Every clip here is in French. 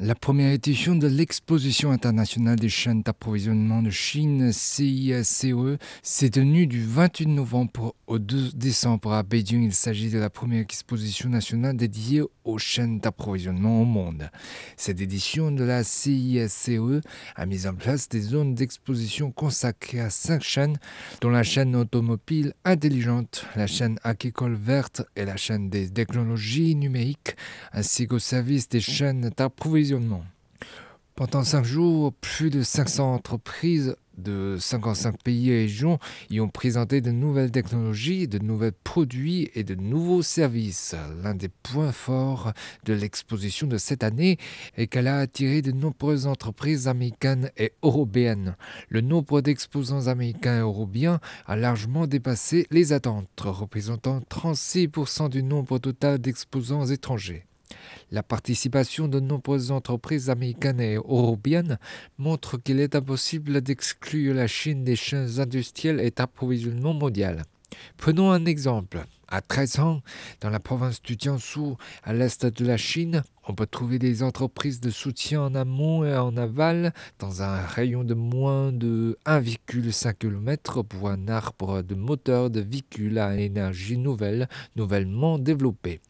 La première édition de l'exposition internationale des chaînes d'approvisionnement de Chine CISCE s'est tenue du 28 novembre au 2 décembre à Beijing. Il s'agit de la première exposition nationale dédiée aux chaînes d'approvisionnement au monde. Cette édition de la CISCE a mis en place des zones d'exposition consacrées à cinq chaînes, dont la chaîne automobile intelligente, la chaîne agricole verte et la chaîne des technologies numériques, ainsi qu'au service des chaînes d'approvisionnement. Pendant cinq jours, plus de 500 entreprises de 55 pays et régions y ont présenté de nouvelles technologies, de nouveaux produits et de nouveaux services. L'un des points forts de l'exposition de cette année est qu'elle a attiré de nombreuses entreprises américaines et européennes. Le nombre d'exposants américains et européens a largement dépassé les attentes, représentant 36% du nombre total d'exposants étrangers. La participation de nombreuses entreprises américaines et européennes montre qu'il est impossible d'exclure la Chine des chaînes industrielles et d'approvisionnement mondial. Prenons un exemple. À 13 ans, dans la province du Jiangsu, à l'est de la Chine, on peut trouver des entreprises de soutien en amont et en aval dans un rayon de moins de 1,5 km pour un arbre de moteur de véhicules à énergie nouvelle, nouvellement développé.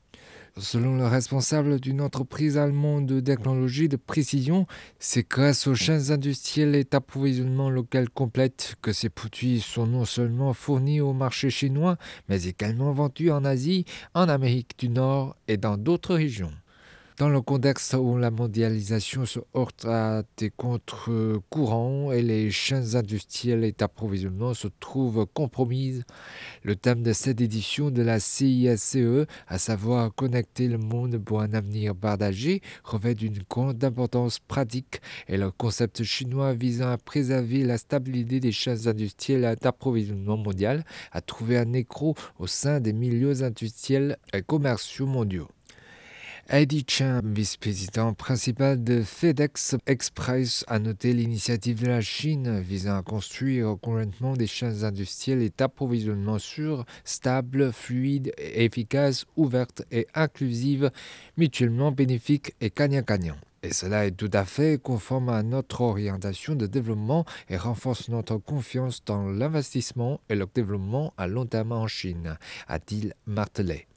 Selon le responsable d'une entreprise allemande de technologie de précision, c'est grâce aux chaînes industrielles et d'approvisionnement local complètes que ces produits sont non seulement fournis au marché chinois, mais également vendus en Asie, en Amérique du Nord et dans d'autres régions. Dans le contexte où la mondialisation se heurte à des contre-courants et les chaînes industrielles et d'approvisionnement se trouvent compromises, le thème de cette édition de la CISCE, à savoir connecter le monde pour un avenir partagé, revêt d'une grande importance pratique et le concept chinois visant à préserver la stabilité des chaînes industrielles et d'approvisionnement mondial a trouvé un écho au sein des milieux industriels et commerciaux mondiaux. Eddie Chen, vice-président principal de FedEx Express, a noté l'initiative de la Chine visant à construire conjointement des chaînes industrielles et d'approvisionnement sûres, stables, fluides, efficaces, ouvertes et inclusives, mutuellement bénéfiques et gagnant-gagnant. Et cela est tout à fait conforme à notre orientation de développement et renforce notre confiance dans l'investissement et le développement à long terme en Chine, a-t-il martelé.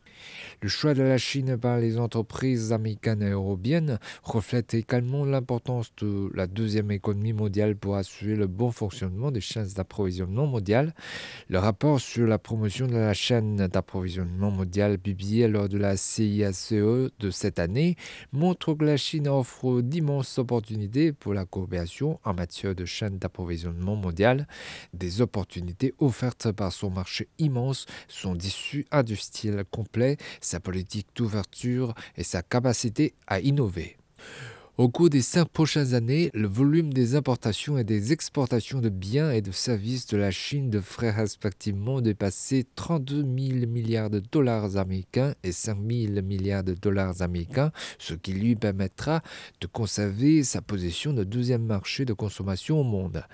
Le choix de la Chine par les entreprises américaines et européennes reflète également l'importance de la deuxième économie mondiale pour assurer le bon fonctionnement des chaînes d'approvisionnement mondiales. Le rapport sur la promotion de la chaîne d'approvisionnement mondiale publié lors de la CISCE de cette année montre que la Chine offre d'immenses opportunités pour la coopération en matière de chaîne d'approvisionnement mondiale, des opportunités offertes par son marché immense, son tissu industriel complet, sa politique d'ouverture et sa capacité à innover. Au cours des cinq prochaines années, le volume des importations et des exportations de biens et de services de la Chine devrait respectivement dépasser 32 000 milliards de dollars américains et 5 000 milliards de dollars américains, ce qui lui permettra de conserver sa position de deuxième marché de consommation au monde.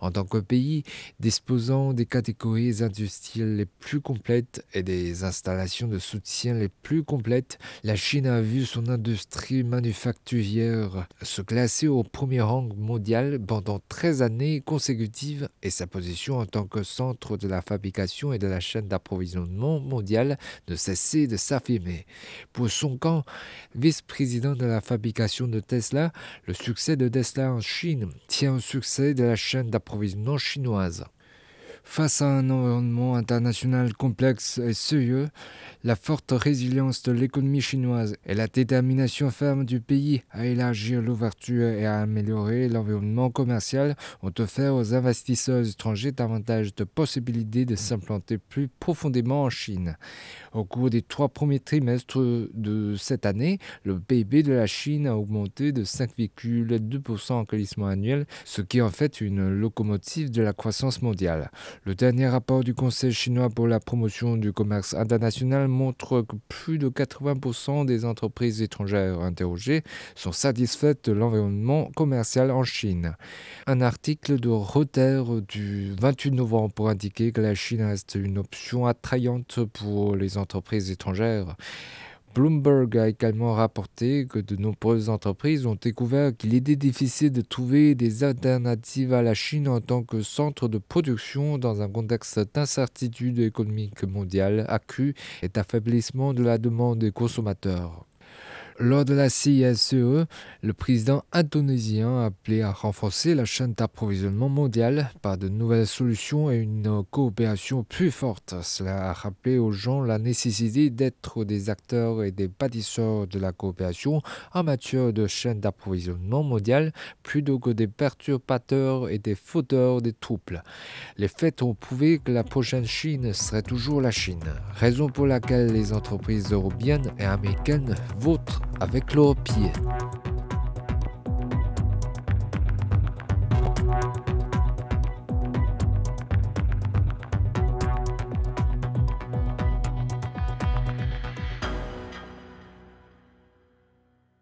En tant que pays disposant des catégories industrielles les plus complètes et des installations de soutien les plus complètes, la Chine a vu son industrie manufacturière se classer au premier rang mondial pendant 13 années consécutives et sa position en tant que centre de la fabrication et de la chaîne d'approvisionnement mondiale ne cessait de s'affirmer. Pour son camp, vice-président de la fabrication de Tesla, le succès de Tesla en Chine tient au succès de la chaîne d'approvisionnement chinoise. Face à un environnement international complexe et sérieux, la forte résilience de l'économie chinoise et la détermination ferme du pays à élargir l'ouverture et à améliorer l'environnement commercial ont offert aux investisseurs étrangers davantage de possibilités de s'implanter plus profondément en Chine. Au cours des trois premiers trimestres de cette année, le PIB de la Chine a augmenté de 5,2% en glissement annuel, ce qui est en fait une locomotive de la croissance mondiale. Le dernier rapport du Conseil chinois pour la promotion du commerce international montre que plus de 80% des entreprises étrangères interrogées sont satisfaites de l'environnement commercial en Chine. Un article de Reuters du 28 novembre pour indiquer que la Chine reste une option attrayante pour les entreprises étrangères. Bloomberg a également rapporté que de nombreuses entreprises ont découvert qu'il était difficile de trouver des alternatives à la Chine en tant que centre de production dans un contexte d'incertitude économique mondiale accrue et d'affaiblissement de la demande des consommateurs. Lors de la CISE, le président indonésien a appelé à renforcer la chaîne d'approvisionnement mondiale par de nouvelles solutions et une coopération plus forte. Cela a rappelé aux gens la nécessité d'être des acteurs et des bâtisseurs de la coopération en matière de chaîne d'approvisionnement mondiale plutôt que des perturbateurs et des fauteurs des troubles. Les faits ont prouvé que la prochaine Chine serait toujours la Chine, raison pour laquelle les entreprises européennes et américaines votent avec leurs pieds.